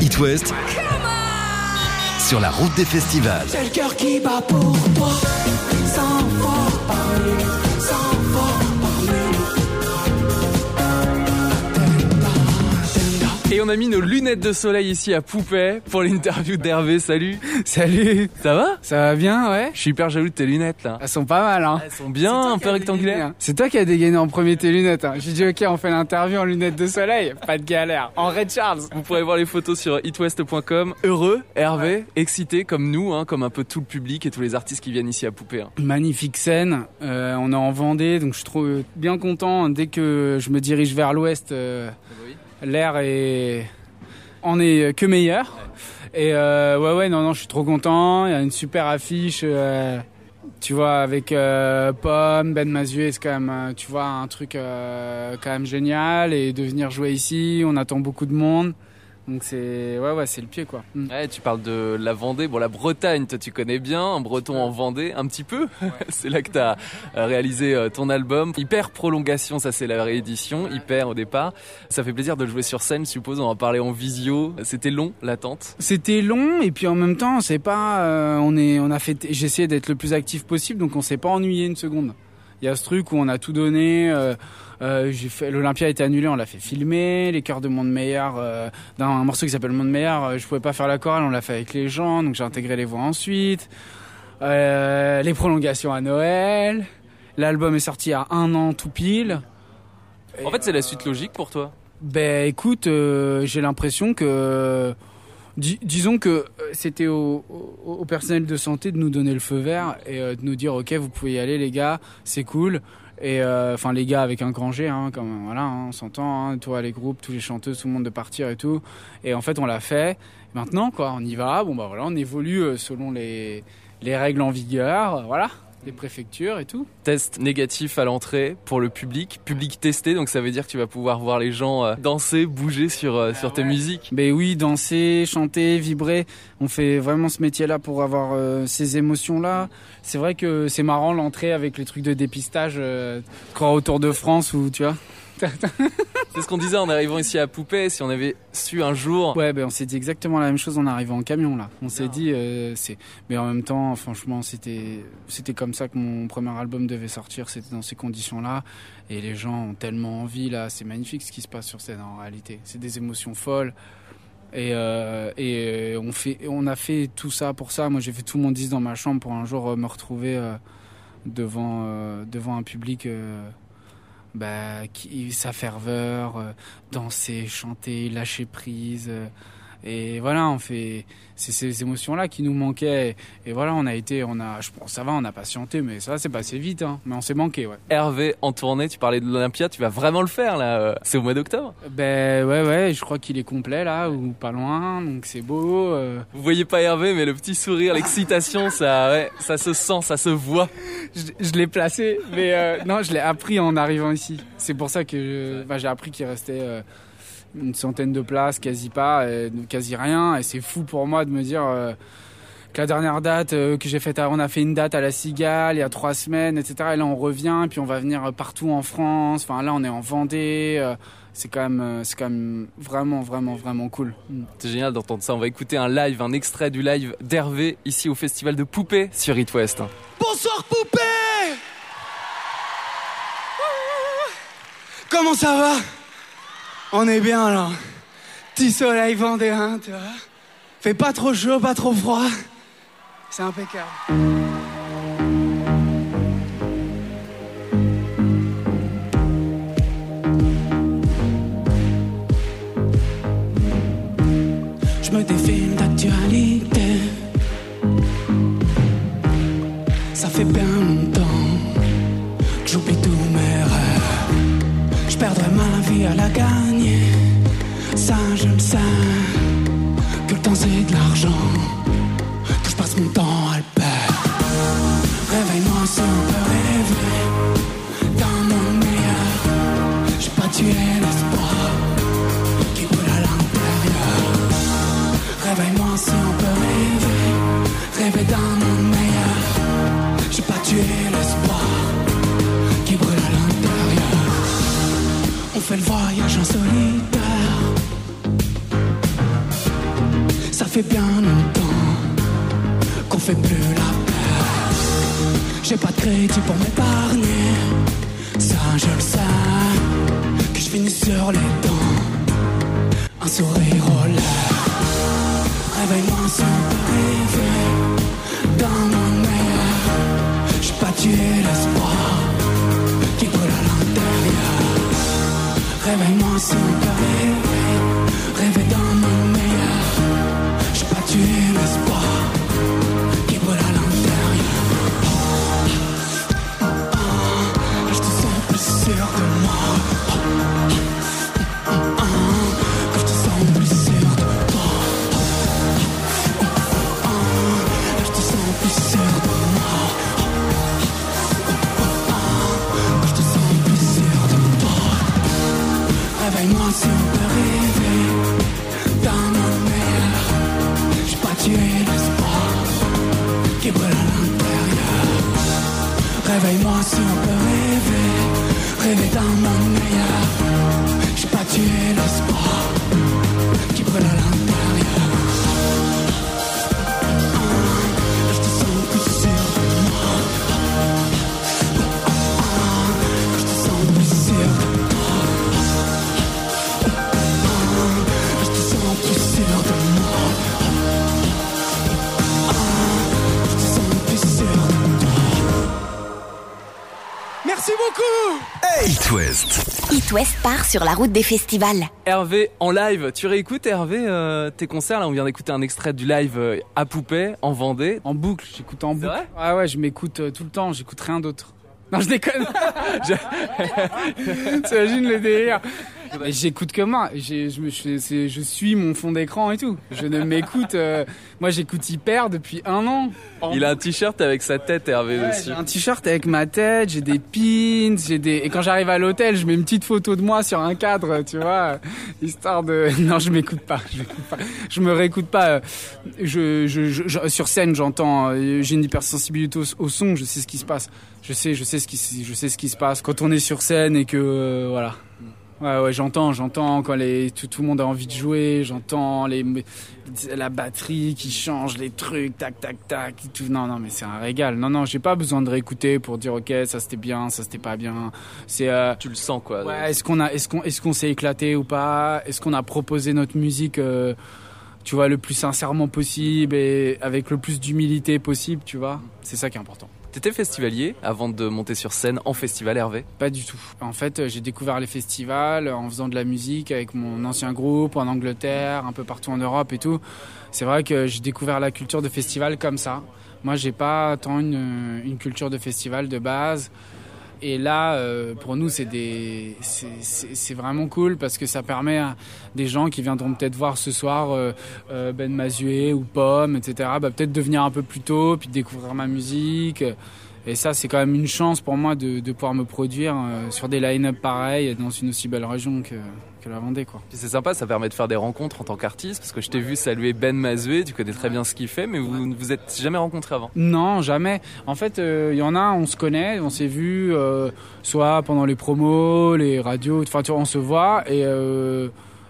It West sur la route des festivals. C'est le cœur qui bat pour toi, sans fort parler, Et on a mis nos lunettes de soleil ici à Poupée pour l'interview d'Hervé. Salut. Salut. Ça va? Ça va bien, ouais Je suis hyper jaloux de tes lunettes là. Elles sont pas mal, hein Elles sont bien, un peu rectangulaires. C'est toi qui as dégainé en premier tes lunettes. Hein. J'ai dit ok, on fait l'interview en lunettes de soleil, pas de galère. En Red Charles. Vous pourrez voir les photos sur itwest.com. Heureux, Hervé, excité comme nous, hein, comme un peu tout le public et tous les artistes qui viennent ici à Poupée. hein. Magnifique scène. Euh, on est en Vendée, donc je suis trop bien content. Dès que je me dirige vers l'ouest, euh, l'air est en est que meilleur. Et euh, ouais, ouais, non, non, je suis trop content. Il y a une super affiche. euh, tu vois, avec euh, Pomme, Ben Mazuet, c'est quand même, tu vois, un truc quand même génial. Et de venir jouer ici, on attend beaucoup de monde. Donc c'est, ouais, ouais, c'est le pied, quoi. Mm. Ouais, tu parles de la Vendée. Bon, la Bretagne, toi, tu connais bien. Un breton en Vendée, un petit peu. c'est là que tu as réalisé euh, ton album. Hyper Prolongation, ça c'est la réédition. Hyper au départ. Ça fait plaisir de le jouer sur scène, je suppose. On va parler en visio. C'était long, l'attente? C'était long et puis en même temps, c'est pas, euh, on est, on a fait, j'ai essayé d'être le plus actif possible, donc on s'est pas ennuyé une seconde. Il y a ce truc où on a tout donné. euh, euh, j'ai fait l'Olympia a été annulé, on l'a fait filmer. Les chœurs de Monde Meilleur, euh, dans un morceau qui s'appelle Monde Meilleur, je pouvais pas faire la chorale, on l'a fait avec les gens, donc j'ai intégré les voix ensuite. Euh, les prolongations à Noël. L'album est sorti à un an tout pile. En fait, c'est la suite logique pour toi? Ben écoute, j'ai l'impression que, di- disons que euh, c'était au, au- personnel de santé de nous donner le feu vert et euh, de nous dire ok vous pouvez y aller les gars, c'est cool. Et euh, enfin les gars avec un grand G, hein, comme voilà, hein, on s'entend, hein, toi les groupes, tous les chanteuses, tout le monde de partir et tout. Et en fait on l'a fait. Maintenant quoi, on y va. Bon bah voilà, on évolue selon les les règles en vigueur, voilà, les préfectures et tout. Test négatif à l'entrée pour le public. Public testé, donc ça veut dire que tu vas pouvoir voir les gens euh, danser, bouger sur, euh, sur tes musiques. Ben oui, danser, chanter, vibrer. On fait vraiment ce métier-là pour avoir euh, ces émotions-là. C'est vrai que c'est marrant l'entrée avec les trucs de dépistage, euh, croire au Tour de France ou tu vois. C'est ce qu'on disait en arrivant ici à Poupée. Si on avait su un jour. Ouais, ben on s'est dit exactement la même chose en arrivant en camion là. On s'est dit, euh, c'est. Mais en même temps, franchement, c'était c'était comme ça que mon premier album devait sortir. C'était dans ces conditions-là. Et les gens ont tellement envie là. C'est magnifique ce qui se passe sur scène en réalité. C'est des émotions folles. Et, euh, euh, on fait, on a fait tout ça pour ça. Moi, j'ai fait tout mon 10 dans ma chambre pour un jour euh, me retrouver devant devant un public. bah, qui, sa ferveur, danser, chanter, lâcher prise. Et voilà, on fait c'est ces émotions-là qui nous manquaient. Et, voilà, on a été, on a, je pense, ça va, on a patienté, mais ça, c'est passé vite, hein. Mais on s'est manqué, ouais. Hervé en tournée, tu parlais de l'Olympia, tu vas vraiment le faire là. euh, C'est au mois d'octobre. Ben ouais, ouais, je crois qu'il est complet là, ou pas loin, donc c'est beau. euh. Vous voyez pas Hervé, mais le petit sourire, l'excitation, ça, ouais, ça se sent, ça se voit. Je, je l'ai placé, mais euh, non, je l'ai appris en arrivant ici. C'est pour ça que je- ben, j'ai appris qu'il restait euh, une centaine de places, quasi pas, euh, quasi rien. Et c'est fou pour moi de me dire euh, que la dernière date euh, que j'ai faite, on a fait une date à la Cigale il y a trois semaines, etc. Et là on revient, puis on va venir partout en France. Enfin là on est en Vendée. euh, c'est quand même, euh, c'est quand même vraiment, vraiment, vraiment cool. Mm. C'est génial d'entendre ça. On va écouter un live, un extrait du live d'Hervé ici au festival de Poupée sur It West. Bonsoir poupée Comment ça va? On est bien là. Petit soleil vendéen, tu vois. Fait pas trop chaud, pas trop froid. C'est impeccable. Je me d'actualité. Ça fait bien longtemps que j'oublie tous mes rêves. Je perdrai ma vie à la gagner. Je le sais. Que le temps c'est de l'argent. Fait bien longtemps qu'on fait plus la paix. J'ai pas de crédit pour m'épargner, ça je le sais. Que je finis sur les dents, un sourire au lait. Réveille-moi sans rêver dans mon meilleur. J'ai pas tué l'espoir qui brûle à l'intérieur. Réveille-moi si on It West part sur la route des festivals. Hervé en live, tu réécoutes Hervé euh, tes concerts là on vient d'écouter un extrait du live euh, à Poupée en Vendée. En boucle, j'écoute en boucle. vrai ouais, ouais, je m'écoute euh, tout le temps, j'écoute rien d'autre. Non, je déconne. Je- T'imagines le délire. Mais j'écoute que moi. Je, suis mon fond d'écran et tout. Je ne m'écoute. euh, moi, j'écoute hyper depuis un an. Il a un t-shirt avec sa tête Hervé Ouais, j'ai un t-shirt avec ma tête, j'ai des pins, j'ai des et quand j'arrive à l'hôtel, je mets une petite photo de moi sur un cadre, tu vois, histoire de non, je m'écoute pas, je m'écoute pas. Je me réécoute pas. Je, je, je- sur scène, j'entends euh, j'ai une hypersensibilité au, au son, je sais ce qui se passe. Je sais, je sais ce qui je sais ce qui se passe quand on est sur scène et que euh, voilà. Ouais, ouais, j'entends, j'entends quand les, tout, tout le monde a envie de jouer, j'entends les, la batterie qui change, les trucs, tac, tac, tac, tout. Non, non, mais c'est un régal. Non, non, j'ai pas besoin de réécouter pour dire, ok, ça c'était bien, ça c'était pas bien. C'est, euh, Tu le sens quoi. ouais, est-ce qu'on a, est-ce qu'on, est-ce qu'on s'est éclaté ou pas? Est-ce qu'on a proposé notre musique, euh, tu vois, le plus sincèrement possible et avec le plus d'humilité possible, tu vois? C'est ça qui est important. T'étais festivalier avant de monter sur scène en festival Hervé? Pas du tout. En fait, euh, j'ai découvert les festivals en faisant de la musique avec mon ancien groupe en Angleterre, un peu partout en Europe et tout. C'est vrai que j'ai découvert la culture de festival comme ça. Moi, j'ai pas tant une, une culture de festival de base. Et là, euh, pour nous, c'est c'est- vraiment cool parce que ça permet à des gens qui viendront peut-être voir ce soir euh, euh, Ben Mazué ou Pomme, etc. Bah, peut-être de venir un peu plus tôt, puis de découvrir ma musique. Et ça, c'est quand même une chance pour moi de, pouvoir me produire sur des line-up pareils dans une aussi belle région que, que la Vendée, quoi. Puis c'est sympa, ça permet de faire des rencontres en tant qu'artiste parce que je t'ai vu saluer Ben Mazué, tu connais très bien ce qu'il fait, mais vous ne vous êtes jamais rencontrés avant. Non, jamais. En fait, il y en a, on se connaît, on s'est vu, euh, soit pendant les promos, les radios, enfin, tu vois, on se voit et. euh,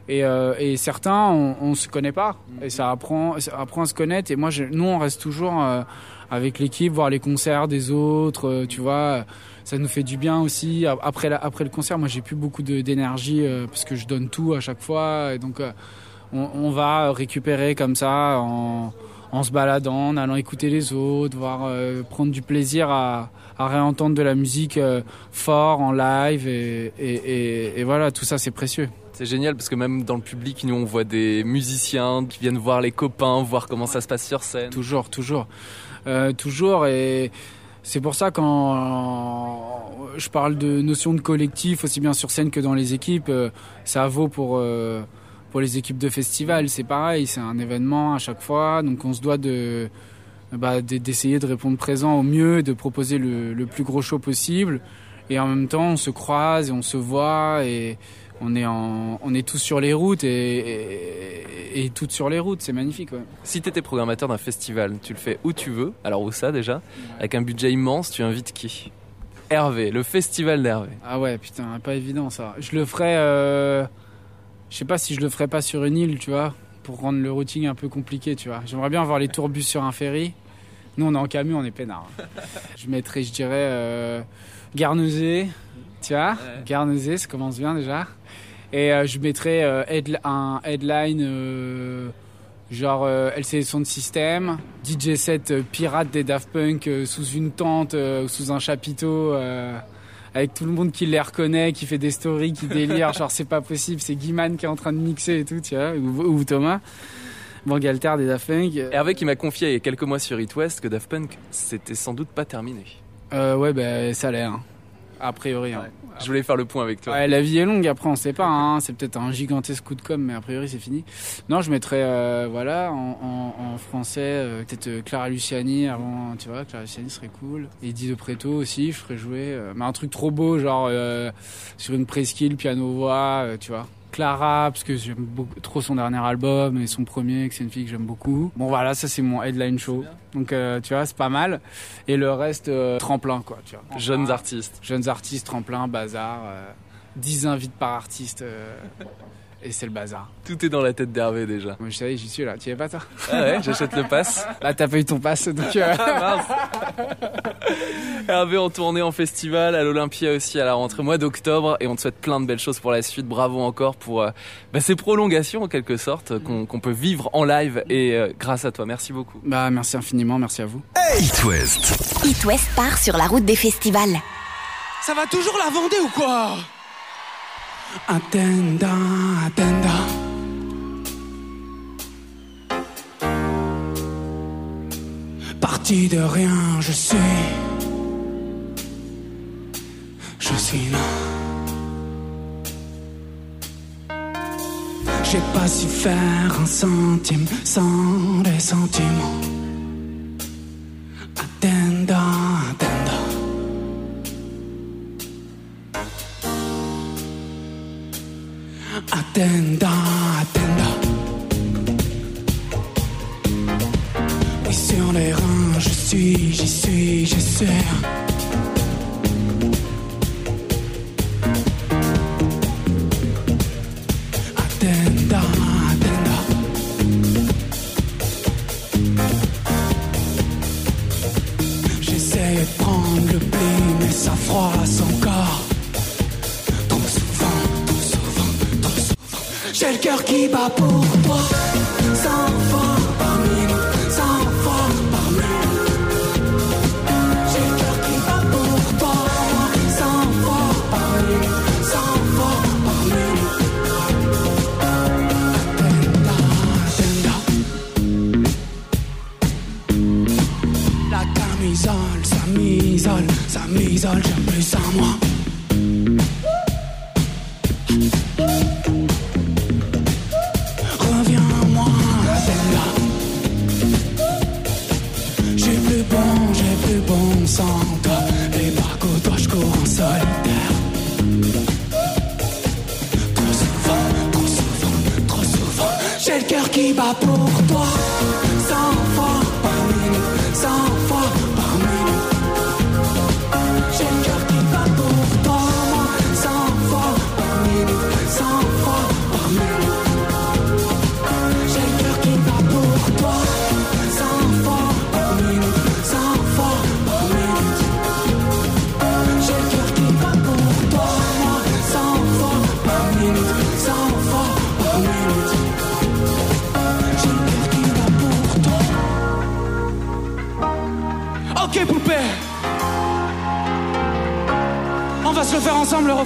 et, euh, et certains, on, on se connaît pas. Et ça apprend, à se connaître. Et moi, nous, on reste toujours euh, avec l'équipe, voir les concerts des autres. euh, tu vois, ça nous fait du bien aussi. Après, le concert, moi, j'ai plus beaucoup d'énergie parce que je donne tout à chaque fois. Et donc, on, va récupérer comme ça en se baladant, en allant écouter les autres, voir euh, prendre du plaisir à, à réentendre de la musique euh, fort en live et, et, et, et voilà, tout ça c'est précieux. C'est génial parce que même dans le public, nous on voit des musiciens qui viennent voir les copains, voir comment ça se passe sur scène. Toujours, toujours, Euh, toujours et c'est pour ça quand je parle de notion de collectif aussi bien sur scène que dans les équipes, ça vaut pour pour les équipes de festival. C'est pareil, c'est un événement à chaque fois, donc on se doit de bah, d'essayer de répondre présent au mieux, de proposer le, le plus gros show possible. Et en même temps, on se croise et on se voit et on est en, on est tous sur les routes et, et, et toutes sur les routes. C'est magnifique. Ouais. Si t'étais programmateur d'un festival, tu le fais où tu veux, alors où ça déjà? Avec un budget immense, tu invites qui? Hervé, le festival d'Hervé. Ah ouais, putain, pas évident ça. Je le ferais. Euh... Je sais pas si je le ferais pas sur une île, tu vois, pour rendre le routing un peu compliqué, tu vois. J'aimerais bien avoir les tourbus sur un ferry. Nous, on est en camion, on est peinard. je mettrais, je dirais, euh, tu vois. Guernesey, ça commence bien déjà. Et euh, je mettrais euh, un headline, euh, genre LCD Sound System, DJ set pirate des Daft Punk sous une tente, ou sous un chapiteau. Avec tout le monde qui les reconnaît, qui fait des stories, qui délire, genre c'est pas possible, c'est Guiman qui est en train de mixer et tout, tu vois, ou, ou Thomas. Bangalter des Daft Punk. Hervé qui m'a confié il y a quelques mois sur It West que Daft Punk c'était sans doute pas terminé. Euh, ouais, bah ça l'est, hein. A priori. hein. Je voulais faire le point avec toi. Ouais, la vie est longue, après on sait pas, hein. c'est peut-être un gigantesque coup de com', mais a priori c'est fini. Non, je mettrais, euh, voilà, en, en- en français, euh, peut-être euh, Clara Luciani avant, tu vois, Clara Luciani serait cool. Eddie de Preto aussi, je ferais jouer, euh, mais un truc trop beau, genre sur une presqu'île, piano-voix, tu vois. Clara, parce que j'aime beaucoup, trop son dernier album et son premier, que c'est une fille que j'aime beaucoup. Bon voilà, ça c'est mon headline show. Donc euh, tu vois, c'est pas mal. Et le reste, euh, tremplin quoi, tu vois. Jeunes artistes. Jeunes artistes, tremplin, bazar. euh, 10 invites par artiste. euh, et c'est le bazar. Tout est dans la tête d'Hervé déjà. Moi, je savais, j'y suis là. Tu y es pas, toi Ah ouais, j'achète le pass. Là, t'as pas eu ton pass, donc. euh, Ah, Hervé en tournée en festival, à l'Olympia aussi à la rentrée mois d'octobre et on te souhaite plein de belles choses pour la suite. Bravo encore pour euh, bah, ces prolongations en quelque sorte qu'on qu'on peut vivre en live et euh, grâce à toi. Merci beaucoup. Bah, merci infiniment, merci à vous. It West. It West part sur la route des festivals. Ça va toujours la Vendée ou quoi? Attenda, attenda. Parti de rien, je suis. Je suis là. J'ai pas su faire un centime sans les sentiments. Attenda, attenda. Oui, sur les reins, je suis, j'y suis, je. Attenda, attenda. J'essaie de prendre le pli, mais ça froisse J'ai le cœur qui bat pour toi. Cent fois par minute, cent fois par minute. J'ai le cœur qui bat pour toi. Cent fois par minute, cent fois par minute. Attenda, attenda. La camisole, ça m'isole, ça m'isole, j'aime plus à moi. Cœur qui bat pour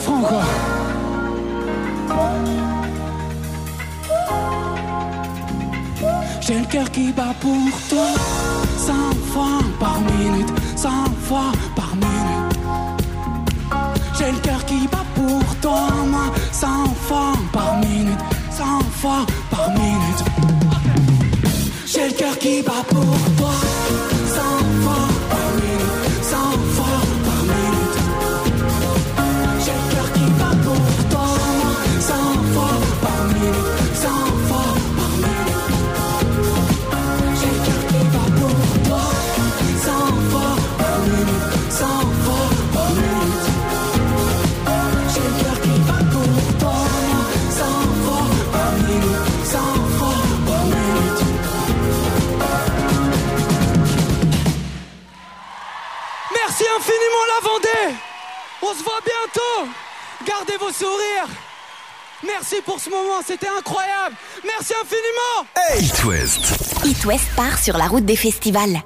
ou quoi. J'ai le cœur qui bat pour toi. Cent fois par minute Cent fois par minute. J'ai le cœur qui bat pour toi moi. Cent fois par minute Cent fois par minute. J'ai le cœur qui bat pour toi Gardez vos sourires. Merci pour ce moment, c'était incroyable. Merci infiniment. It West. It West part sur la route des festivals.